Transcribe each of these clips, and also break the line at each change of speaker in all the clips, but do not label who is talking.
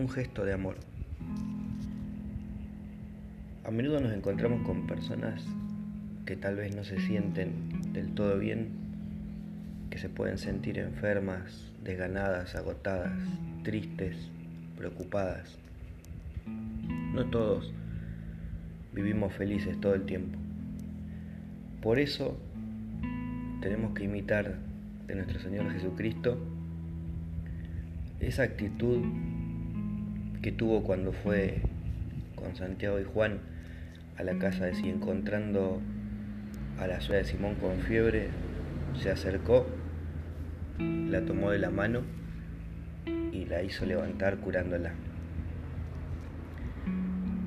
un gesto de amor. A menudo nos encontramos con personas que tal vez no se sienten del todo bien, que se pueden sentir enfermas, desganadas, agotadas, tristes, preocupadas. No todos vivimos felices todo el tiempo. Por eso tenemos que imitar de nuestro Señor Jesucristo esa actitud que tuvo cuando fue con Santiago y Juan a la casa de si encontrando a la suegra de Simón con fiebre, se acercó, la tomó de la mano y la hizo levantar curándola.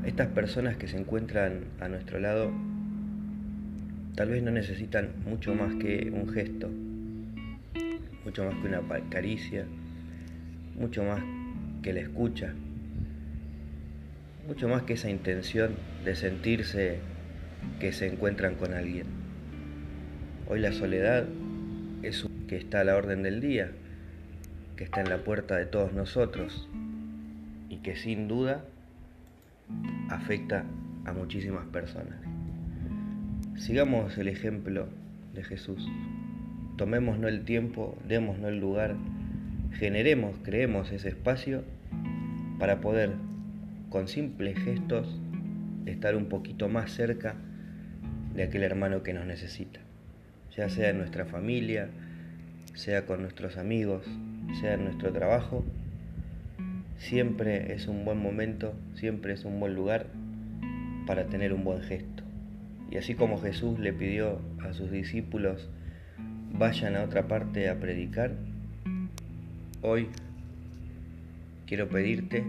Estas personas que se encuentran a nuestro lado tal vez no necesitan mucho más que un gesto, mucho más que una caricia, mucho más que la escucha, mucho más que esa intención de sentirse que se encuentran con alguien. Hoy la soledad es que está a la orden del día, que está en la puerta de todos nosotros y que sin duda afecta a muchísimas personas. Sigamos el ejemplo de Jesús. Tomémonos el tiempo, démonos el lugar, generemos, creemos ese espacio para poder, con simples gestos, estar un poquito más cerca de aquel hermano que nos necesita, ya sea en nuestra familia, sea con nuestros amigos, sea en nuestro trabajo. Siempre es un buen momento, siempre es un buen lugar para tener un buen gesto. Y así como Jesús le pidió a sus discípulos, vayan a otra parte a predicar, hoy quiero pedirte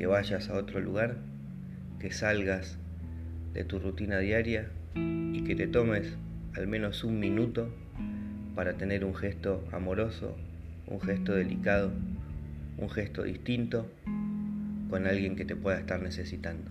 que vayas a otro lugar, que salgas de tu rutina diaria y que te tomes al menos un minuto para tener un gesto amoroso, un gesto delicado, un gesto distinto con alguien que te pueda estar necesitando.